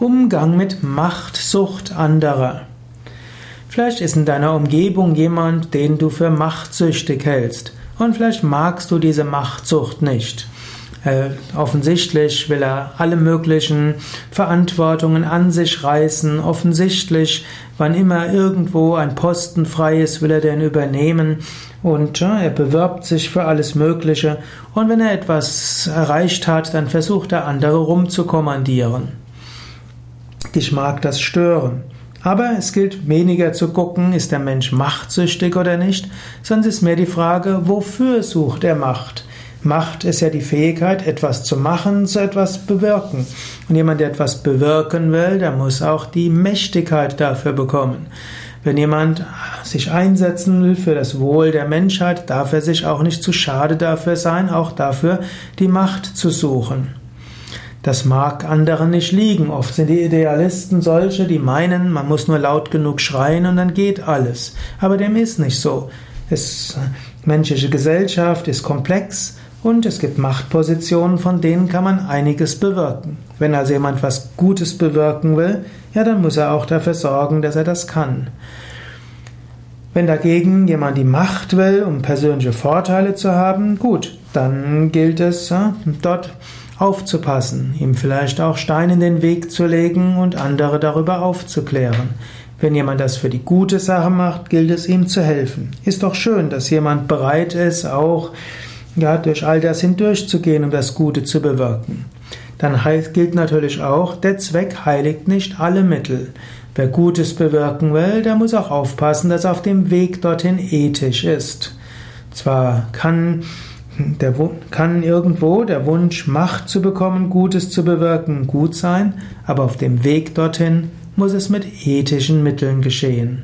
Umgang mit Machtsucht anderer. Vielleicht ist in deiner Umgebung jemand, den du für machtsüchtig hältst. Und vielleicht magst du diese Machtsucht nicht. Äh, offensichtlich will er alle möglichen Verantwortungen an sich reißen. Offensichtlich, wann immer irgendwo ein Posten frei ist, will er den übernehmen. Und ja, er bewirbt sich für alles Mögliche. Und wenn er etwas erreicht hat, dann versucht er andere rumzukommandieren. Dich mag das stören. Aber es gilt weniger zu gucken, ist der Mensch machtsüchtig oder nicht, es ist mehr die Frage, wofür sucht er Macht? Macht ist ja die Fähigkeit, etwas zu machen, zu etwas bewirken. Und jemand, der etwas bewirken will, der muss auch die Mächtigkeit dafür bekommen. Wenn jemand sich einsetzen will für das Wohl der Menschheit, darf er sich auch nicht zu schade dafür sein, auch dafür die Macht zu suchen. Das mag anderen nicht liegen. Oft sind die Idealisten solche, die meinen, man muss nur laut genug schreien und dann geht alles. Aber dem ist nicht so. Es, menschliche Gesellschaft ist komplex und es gibt Machtpositionen, von denen kann man einiges bewirken. Wenn also jemand was Gutes bewirken will, ja, dann muss er auch dafür sorgen, dass er das kann. Wenn dagegen jemand die Macht will, um persönliche Vorteile zu haben, gut, dann gilt es dort aufzupassen, ihm vielleicht auch Steine in den Weg zu legen und andere darüber aufzuklären. Wenn jemand das für die gute Sache macht, gilt es ihm zu helfen. Ist doch schön, dass jemand bereit ist, auch ja, durch all das hindurchzugehen, um das Gute zu bewirken. Dann gilt natürlich auch, der Zweck heiligt nicht alle Mittel. Wer Gutes bewirken will, der muss auch aufpassen, dass er auf dem Weg dorthin ethisch ist. Zwar kann der, kann irgendwo der Wunsch, Macht zu bekommen, Gutes zu bewirken, gut sein, aber auf dem Weg dorthin muss es mit ethischen Mitteln geschehen.